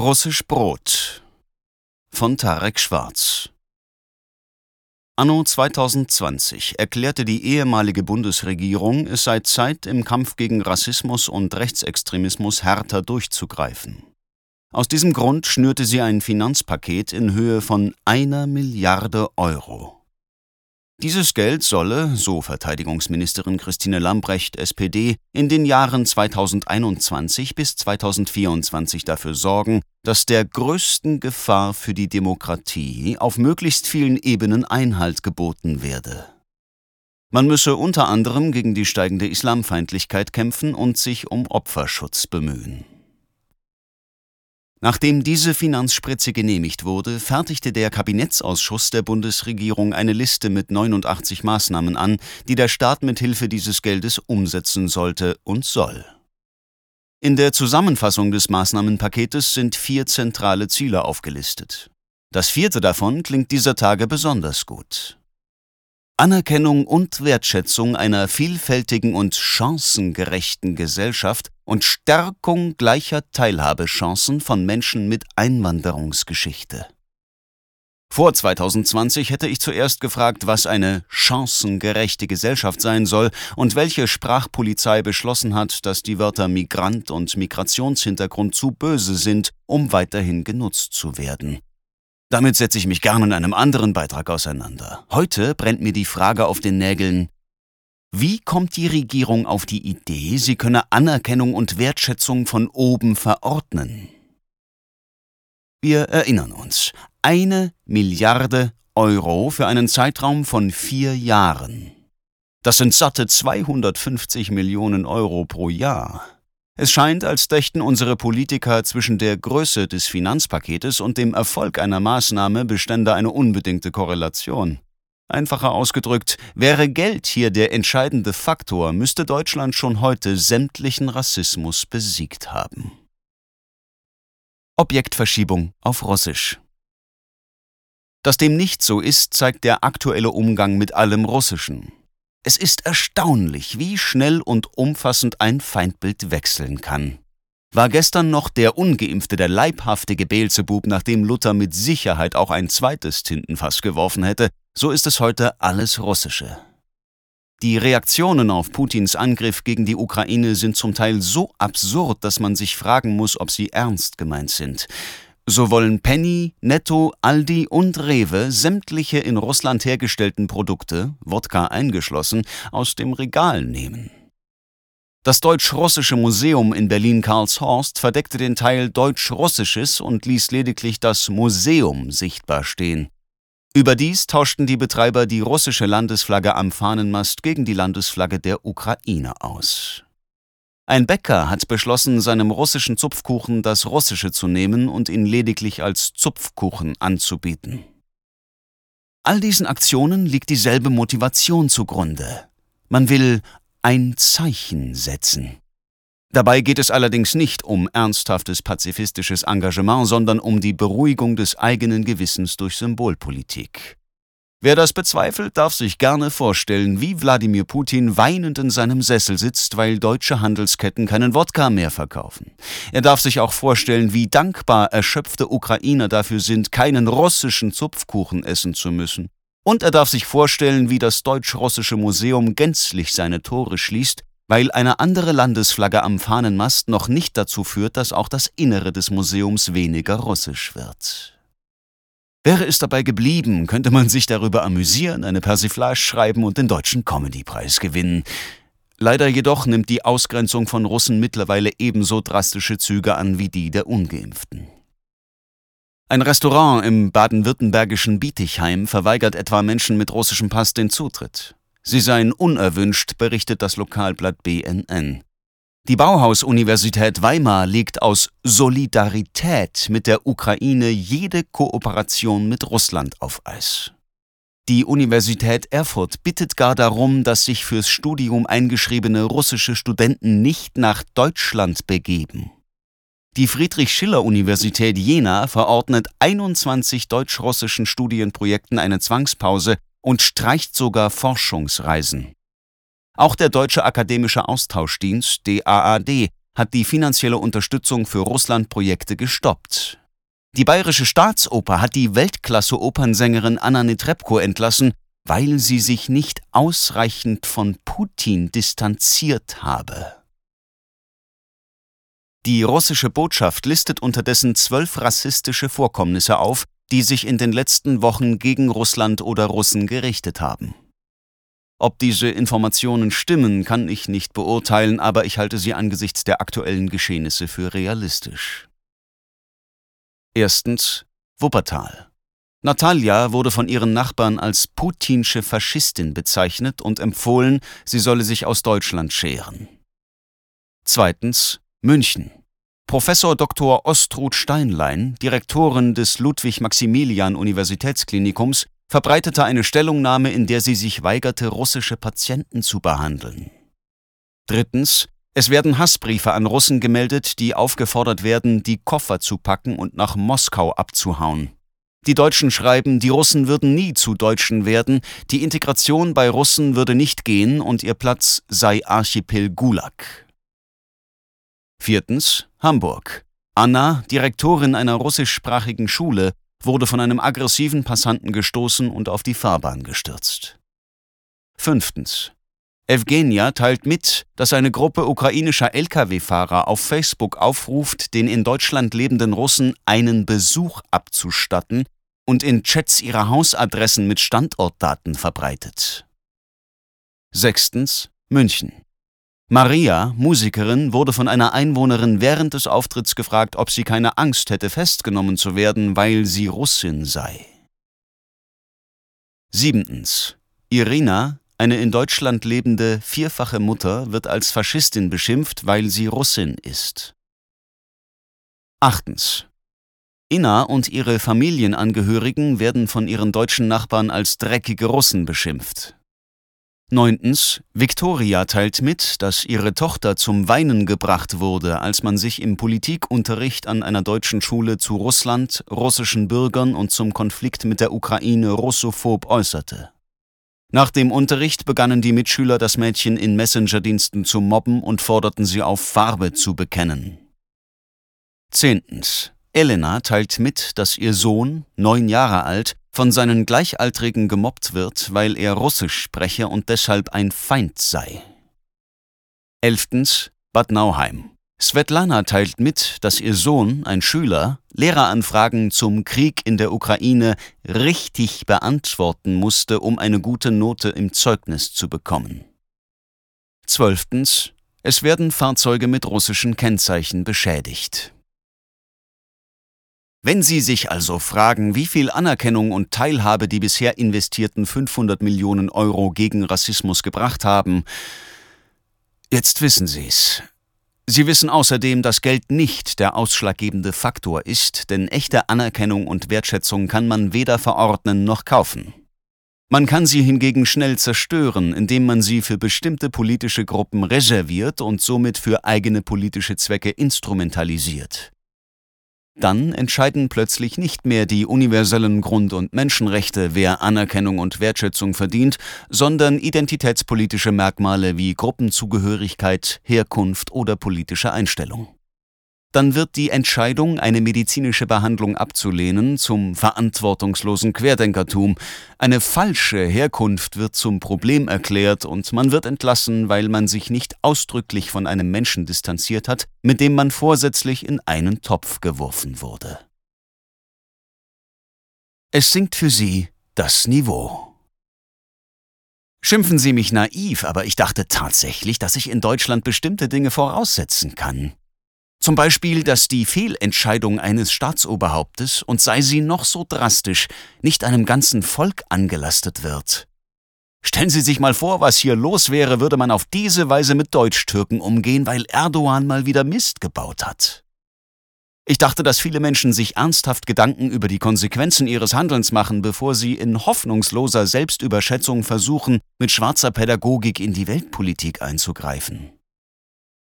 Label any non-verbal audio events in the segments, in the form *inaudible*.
Russisch Brot von Tarek Schwarz Anno 2020 erklärte die ehemalige Bundesregierung, es sei Zeit, im Kampf gegen Rassismus und Rechtsextremismus härter durchzugreifen. Aus diesem Grund schnürte sie ein Finanzpaket in Höhe von einer Milliarde Euro. Dieses Geld solle, so Verteidigungsministerin Christine Lambrecht, SPD, in den Jahren 2021 bis 2024 dafür sorgen, dass der größten Gefahr für die Demokratie auf möglichst vielen Ebenen Einhalt geboten werde. Man müsse unter anderem gegen die steigende Islamfeindlichkeit kämpfen und sich um Opferschutz bemühen. Nachdem diese Finanzspritze genehmigt wurde, fertigte der Kabinettsausschuss der Bundesregierung eine Liste mit 89 Maßnahmen an, die der Staat mit Hilfe dieses Geldes umsetzen sollte und soll. In der Zusammenfassung des Maßnahmenpaketes sind vier zentrale Ziele aufgelistet. Das vierte davon klingt dieser Tage besonders gut. Anerkennung und Wertschätzung einer vielfältigen und chancengerechten Gesellschaft und Stärkung gleicher Teilhabechancen von Menschen mit Einwanderungsgeschichte. Vor 2020 hätte ich zuerst gefragt, was eine chancengerechte Gesellschaft sein soll und welche Sprachpolizei beschlossen hat, dass die Wörter Migrant und Migrationshintergrund zu böse sind, um weiterhin genutzt zu werden. Damit setze ich mich gern in einem anderen Beitrag auseinander. Heute brennt mir die Frage auf den Nägeln, wie kommt die Regierung auf die Idee, sie könne Anerkennung und Wertschätzung von oben verordnen? Wir erinnern uns, eine Milliarde Euro für einen Zeitraum von vier Jahren. Das sind satte 250 Millionen Euro pro Jahr. Es scheint, als dächten unsere Politiker zwischen der Größe des Finanzpaketes und dem Erfolg einer Maßnahme bestände eine unbedingte Korrelation. Einfacher ausgedrückt, wäre Geld hier der entscheidende Faktor, müsste Deutschland schon heute sämtlichen Rassismus besiegt haben. Objektverschiebung auf Russisch. Dass dem nicht so ist, zeigt der aktuelle Umgang mit allem Russischen. Es ist erstaunlich, wie schnell und umfassend ein Feindbild wechseln kann. War gestern noch der Ungeimpfte der leibhaftige Beelzebub, nachdem Luther mit Sicherheit auch ein zweites Tintenfass geworfen hätte, so ist es heute alles Russische. Die Reaktionen auf Putins Angriff gegen die Ukraine sind zum Teil so absurd, dass man sich fragen muss, ob sie ernst gemeint sind. So wollen Penny, Netto, Aldi und Rewe sämtliche in Russland hergestellten Produkte, Wodka eingeschlossen, aus dem Regal nehmen. Das Deutsch-Russische Museum in Berlin-Karlshorst verdeckte den Teil Deutsch-Russisches und ließ lediglich das Museum sichtbar stehen. Überdies tauschten die Betreiber die russische Landesflagge am Fahnenmast gegen die Landesflagge der Ukraine aus. Ein Bäcker hat beschlossen, seinem russischen Zupfkuchen das Russische zu nehmen und ihn lediglich als Zupfkuchen anzubieten. All diesen Aktionen liegt dieselbe Motivation zugrunde. Man will ein Zeichen setzen. Dabei geht es allerdings nicht um ernsthaftes pazifistisches Engagement, sondern um die Beruhigung des eigenen Gewissens durch Symbolpolitik. Wer das bezweifelt, darf sich gerne vorstellen, wie Wladimir Putin weinend in seinem Sessel sitzt, weil deutsche Handelsketten keinen Wodka mehr verkaufen. Er darf sich auch vorstellen, wie dankbar erschöpfte Ukrainer dafür sind, keinen russischen Zupfkuchen essen zu müssen. Und er darf sich vorstellen, wie das Deutsch-Russische Museum gänzlich seine Tore schließt, weil eine andere Landesflagge am Fahnenmast noch nicht dazu führt, dass auch das Innere des Museums weniger russisch wird. Wäre es dabei geblieben, könnte man sich darüber amüsieren, eine Persiflage schreiben und den deutschen Comedypreis gewinnen. Leider jedoch nimmt die Ausgrenzung von Russen mittlerweile ebenso drastische Züge an wie die der ungeimpften. Ein Restaurant im baden-württembergischen Bietigheim verweigert etwa Menschen mit russischem Pass den Zutritt. Sie seien unerwünscht, berichtet das Lokalblatt BNN. Die Bauhaus-Universität Weimar legt aus Solidarität mit der Ukraine jede Kooperation mit Russland auf Eis. Die Universität Erfurt bittet gar darum, dass sich fürs Studium eingeschriebene russische Studenten nicht nach Deutschland begeben. Die Friedrich-Schiller-Universität Jena verordnet 21 deutsch-russischen Studienprojekten eine Zwangspause und streicht sogar Forschungsreisen. Auch der Deutsche Akademische Austauschdienst DAAD hat die finanzielle Unterstützung für Russland-Projekte gestoppt. Die Bayerische Staatsoper hat die Weltklasse-Opernsängerin Anna Netrebko entlassen, weil sie sich nicht ausreichend von Putin distanziert habe. Die russische Botschaft listet unterdessen zwölf rassistische Vorkommnisse auf, die sich in den letzten Wochen gegen Russland oder Russen gerichtet haben. Ob diese Informationen stimmen, kann ich nicht beurteilen, aber ich halte sie angesichts der aktuellen Geschehnisse für realistisch. Erstens Wuppertal. Natalia wurde von ihren Nachbarn als putinsche Faschistin bezeichnet und empfohlen, sie solle sich aus Deutschland scheren. Zweitens München. Professor Dr. Ostrud Steinlein, Direktorin des Ludwig-Maximilian-Universitätsklinikums, verbreitete eine Stellungnahme, in der sie sich weigerte, russische Patienten zu behandeln. Drittens. Es werden Hassbriefe an Russen gemeldet, die aufgefordert werden, die Koffer zu packen und nach Moskau abzuhauen. Die Deutschen schreiben, die Russen würden nie zu Deutschen werden, die Integration bei Russen würde nicht gehen und ihr Platz sei Archipel Gulag. Viertens. Hamburg. Anna, Direktorin einer russischsprachigen Schule, wurde von einem aggressiven Passanten gestoßen und auf die Fahrbahn gestürzt. Fünftens. Evgenia teilt mit, dass eine Gruppe ukrainischer Lkw-Fahrer auf Facebook aufruft, den in Deutschland lebenden Russen einen Besuch abzustatten und in Chats ihre Hausadressen mit Standortdaten verbreitet. Sechstens. München. Maria, Musikerin, wurde von einer Einwohnerin während des Auftritts gefragt, ob sie keine Angst hätte, festgenommen zu werden, weil sie Russin sei. Siebtens. Irina, eine in Deutschland lebende vierfache Mutter, wird als Faschistin beschimpft, weil sie Russin ist. Achtens. Inna und ihre Familienangehörigen werden von ihren deutschen Nachbarn als dreckige Russen beschimpft. Neuntens. Victoria teilt mit, dass ihre Tochter zum Weinen gebracht wurde, als man sich im Politikunterricht an einer deutschen Schule zu Russland, russischen Bürgern und zum Konflikt mit der Ukraine russophob äußerte. Nach dem Unterricht begannen die Mitschüler das Mädchen in Messengerdiensten zu mobben und forderten sie auf, Farbe zu bekennen. Zehntens. Elena teilt mit, dass ihr Sohn, neun Jahre alt, von seinen Gleichaltrigen gemobbt wird, weil er Russisch spreche und deshalb ein Feind sei. Elftens Bad Nauheim. Svetlana teilt mit, dass ihr Sohn, ein Schüler, Lehreranfragen zum Krieg in der Ukraine richtig beantworten musste, um eine gute Note im Zeugnis zu bekommen. Zwölftens. Es werden Fahrzeuge mit russischen Kennzeichen beschädigt. Wenn Sie sich also fragen, wie viel Anerkennung und Teilhabe die bisher investierten 500 Millionen Euro gegen Rassismus gebracht haben, jetzt wissen Sie's. Sie wissen außerdem, dass Geld nicht der ausschlaggebende Faktor ist, denn echte Anerkennung und Wertschätzung kann man weder verordnen noch kaufen. Man kann sie hingegen schnell zerstören, indem man sie für bestimmte politische Gruppen reserviert und somit für eigene politische Zwecke instrumentalisiert. Dann entscheiden plötzlich nicht mehr die universellen Grund- und Menschenrechte, wer Anerkennung und Wertschätzung verdient, sondern identitätspolitische Merkmale wie Gruppenzugehörigkeit, Herkunft oder politische Einstellung dann wird die Entscheidung, eine medizinische Behandlung abzulehnen, zum verantwortungslosen Querdenkertum. Eine falsche Herkunft wird zum Problem erklärt und man wird entlassen, weil man sich nicht ausdrücklich von einem Menschen distanziert hat, mit dem man vorsätzlich in einen Topf geworfen wurde. Es sinkt für sie das Niveau. Schimpfen Sie mich naiv, aber ich dachte tatsächlich, dass ich in Deutschland bestimmte Dinge voraussetzen kann. Zum Beispiel, dass die Fehlentscheidung eines Staatsoberhauptes, und sei sie noch so drastisch, nicht einem ganzen Volk angelastet wird. Stellen Sie sich mal vor, was hier los wäre, würde man auf diese Weise mit Deutschtürken umgehen, weil Erdogan mal wieder Mist gebaut hat. Ich dachte, dass viele Menschen sich ernsthaft Gedanken über die Konsequenzen ihres Handelns machen, bevor sie in hoffnungsloser Selbstüberschätzung versuchen, mit schwarzer Pädagogik in die Weltpolitik einzugreifen.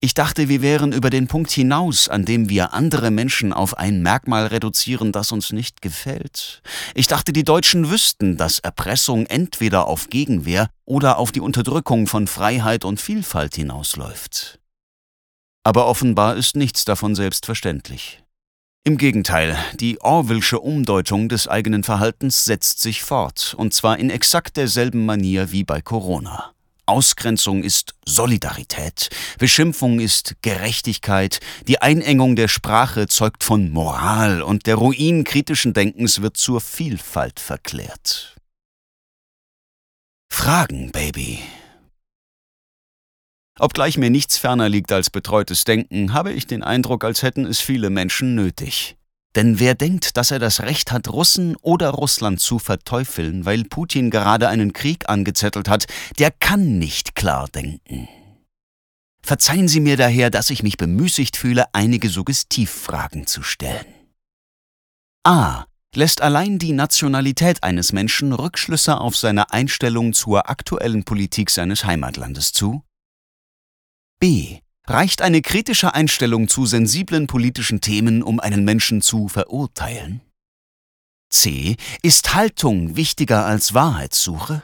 Ich dachte, wir wären über den Punkt hinaus, an dem wir andere Menschen auf ein Merkmal reduzieren, das uns nicht gefällt. Ich dachte, die Deutschen wüssten, dass Erpressung entweder auf Gegenwehr oder auf die Unterdrückung von Freiheit und Vielfalt hinausläuft. Aber offenbar ist nichts davon selbstverständlich. Im Gegenteil, die Orwellsche Umdeutung des eigenen Verhaltens setzt sich fort, und zwar in exakt derselben Manier wie bei Corona. Ausgrenzung ist Solidarität, Beschimpfung ist Gerechtigkeit, die Einengung der Sprache zeugt von Moral und der Ruin kritischen Denkens wird zur Vielfalt verklärt. Fragen, Baby. Obgleich mir nichts ferner liegt als betreutes Denken, habe ich den Eindruck, als hätten es viele Menschen nötig. Denn wer denkt, dass er das Recht hat, Russen oder Russland zu verteufeln, weil Putin gerade einen Krieg angezettelt hat, der kann nicht klar denken. Verzeihen Sie mir daher, dass ich mich bemüßigt fühle, einige Suggestivfragen zu stellen. A. Lässt allein die Nationalität eines Menschen Rückschlüsse auf seine Einstellung zur aktuellen Politik seines Heimatlandes zu? B. Reicht eine kritische Einstellung zu sensiblen politischen Themen, um einen Menschen zu verurteilen? C. Ist Haltung wichtiger als Wahrheitssuche?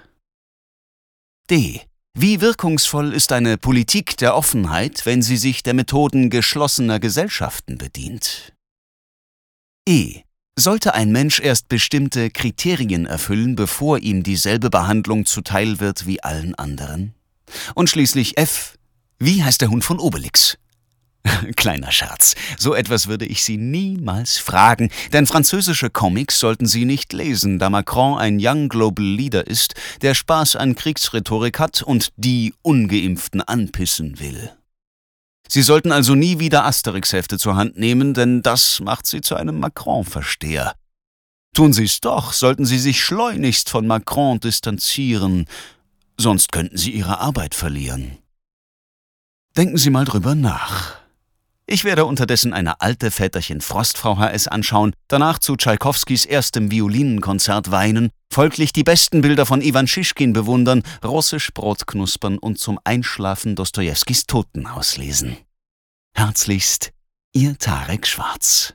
D. Wie wirkungsvoll ist eine Politik der Offenheit, wenn sie sich der Methoden geschlossener Gesellschaften bedient? E. Sollte ein Mensch erst bestimmte Kriterien erfüllen, bevor ihm dieselbe Behandlung zuteil wird wie allen anderen? Und schließlich F. Wie heißt der Hund von Obelix? *laughs* Kleiner Scherz. So etwas würde ich Sie niemals fragen, denn französische Comics sollten Sie nicht lesen, da Macron ein Young Global Leader ist, der Spaß an Kriegsrhetorik hat und die Ungeimpften anpissen will. Sie sollten also nie wieder Asterix-Hefte zur Hand nehmen, denn das macht Sie zu einem Macron-Versteher. Tun Sie es doch, sollten Sie sich schleunigst von Macron distanzieren, sonst könnten Sie Ihre Arbeit verlieren. Denken Sie mal drüber nach. Ich werde unterdessen eine alte Väterchen Frost VHS anschauen, danach zu Tschaikowskis erstem Violinenkonzert weinen, folglich die besten Bilder von Iwan Schischkin bewundern, russisch Brot knuspern und zum Einschlafen Dostojewskis Totenhaus lesen. Herzlichst, Ihr Tarek Schwarz.